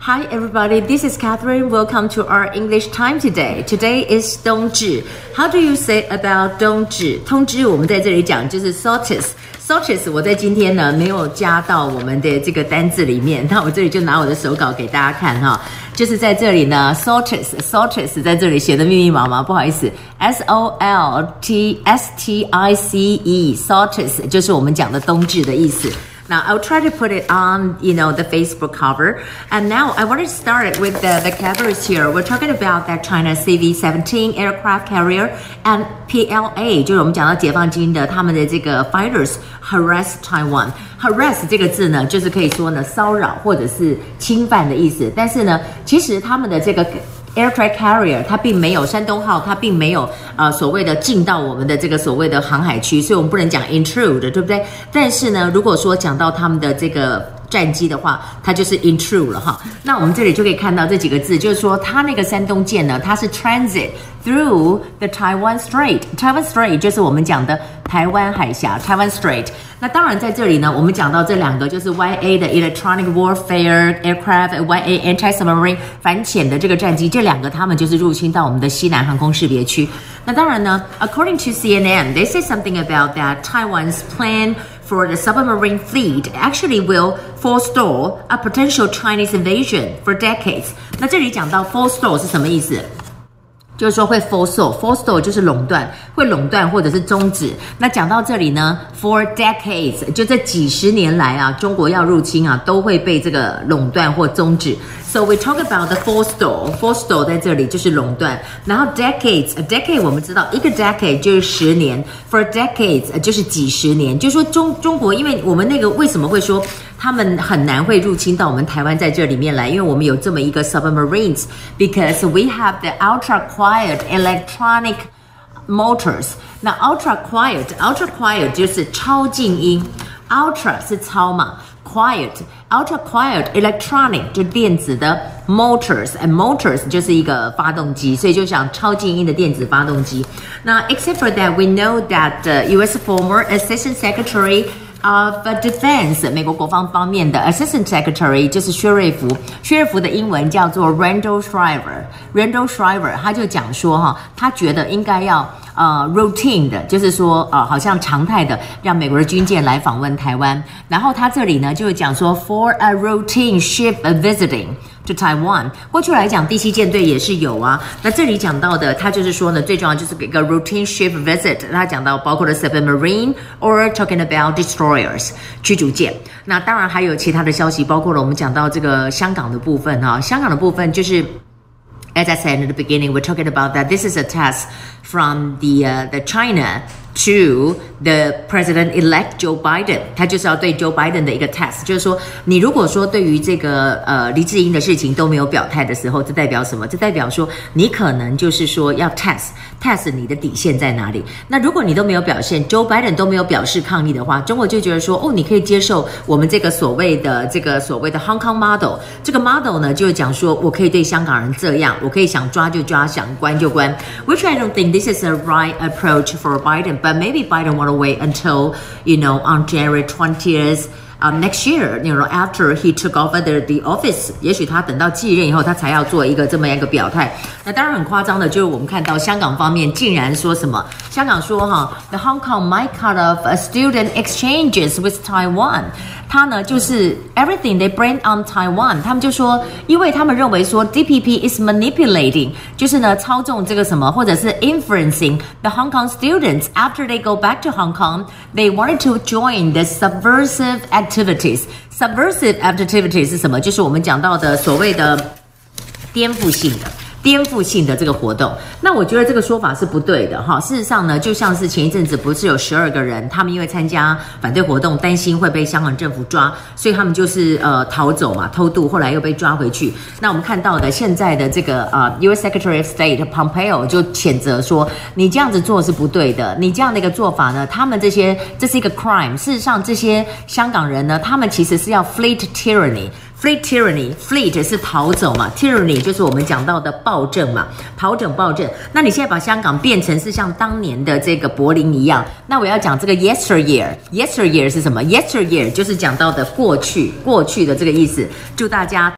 Hi everybody, this is Catherine. Welcome to our English time today. Today is 冬至。How do you say about 冬至？通知我们在这里讲就是 solstice。solstice 我在今天呢没有加到我们的这个单字里面，那我这里就拿我的手稿给大家看哈，就是在这里呢 solstice solstice 在这里写的密密麻麻，不好意思，S O L T S T I C E solstice 就是我们讲的冬至的意思。 Now I'll try to put it on, you know, the Facebook cover. And now I want to start with the vocabularies here. We're talking about that China CV-17 aircraft carrier and PLA，就是我们讲到解放军的他们的这个 fighters harass Taiwan。harass 这个字呢，就是可以说呢骚扰或者是侵犯的意思。但是呢，其实他们的这个 Aircraft carrier，它并没有山东号，它并没有呃所谓的进到我们的这个所谓的航海区，所以我们不能讲 intrude，对不对？但是呢，如果说讲到他们的这个战机的话，它就是 intrude 了哈。那我们这里就可以看到这几个字，就是说它那个山东舰呢，它是 transit through the Taiwan Strait。Taiwan Strait 就是我们讲的台湾海峡，Taiwan Strait。那当然，在这里呢，我们讲到这两个就是 YA 的 Electronic Warfare Aircraft，YA Anti-Submarine 反潜的这个战机，这两个他们就是入侵到我们的西南航空识别区。那当然呢，According to CNN，they say something about that Taiwan's plan for the submarine fleet actually will forestall a potential Chinese invasion for decades。那这里讲到 forestall 是什么意思？ 就是说会 force force 就是垄断，会垄断或者是终止。那讲到这里呢，for decades 就这几十年来啊，中国要入侵啊，都会被这个垄断或终止。So we talk about the forestall，forestall 在这里就是垄断。然后 decades，a decade 我们知道一个 decade 就是十年，for decades 就是几十年。就是说中中国，因为我们那个为什么会说？他们很难会入侵到我们台湾在这里面来，因为我们有这么一个 submarines，because we have the ultra quiet electronic motors。那 ultra quiet，ultra quiet 就是超静音，ultra 是超嘛，quiet，ultra quiet electronic 就电子的 motors，and motors 就是一个发动机，所以就想超静音的电子发动机。那 except for that，we know that the U.S. former Assistant Secretary Of Defense，美国国防方面的 Assistant Secretary 就是薛瑞福，薛瑞福的英文叫做 Randall Shriver，Randall Shriver，他就讲说哈，他觉得应该要呃 routine 的，就是说呃好像常态的让美国的军舰来访问台湾，然后他这里呢就讲说 For a routine ship visiting。to Taiwan，过去来讲，第七舰队也是有啊。那这里讲到的，他就是说呢，最重要就是给个 routine ship visit。他讲到包括了 submarine or talking about destroyers 驱逐舰。那当然还有其他的消息，包括了我们讲到这个香港的部分哈、啊。香港的部分就是，as I said in the beginning, we're talking about that this is a test from the uh, the China。To the president-elect Joe Biden，他就是要对 Joe Biden 的一个 test，就是说，你如果说对于这个呃黎智英的事情都没有表态的时候，这代表什么？这代表说你可能就是说要 test test 你的底线在哪里。那如果你都没有表现，Joe Biden 都没有表示抗议的话，中国就觉得说，哦，你可以接受我们这个所谓的这个所谓的 Hong Kong model，这个 model 呢，就是讲说我可以对香港人这样，我可以想抓就抓，想关就关。Which I don't think this is a right approach for Biden. But maybe Biden want to wait until, you know, on January 20th um, next year, you know, after he took over the the office，也许他等到继任以后，他才要做一个这么样一个表态。那当然很夸张的，就是我们看到香港方面竟然说什么？香港说哈，the Hong Kong might cut off a student exchanges with Taiwan。他呢就是 everything they bring on Taiwan，他们就说，因为他们认为说 DPP is manipulating，就是呢操纵这个什么，或者是 influencing the Hong Kong students after they go back to Hong Kong，they wanted to join the subversive activities。subversive activities 是什么？就是我们讲到的所谓的颠覆性的。颠覆性的这个活动，那我觉得这个说法是不对的哈。事实上呢，就像是前一阵子不是有十二个人，他们因为参加反对活动，担心会被香港政府抓，所以他们就是呃逃走嘛，偷渡，后来又被抓回去。那我们看到的现在的这个呃 U.S. Secretary of State Pompeo 就谴责说，你这样子做是不对的，你这样的一个做法呢，他们这些这是一个 crime。事实上，这些香港人呢，他们其实是要 fleet tyranny。Fleet tyranny，fleet 是逃走嘛，tyranny 就是我们讲到的暴政嘛，跑整暴政。那你现在把香港变成是像当年的这个柏林一样，那我要讲这个 yesteryear，yesteryear 是什么？yesteryear 就是讲到的过去，过去的这个意思。祝大家。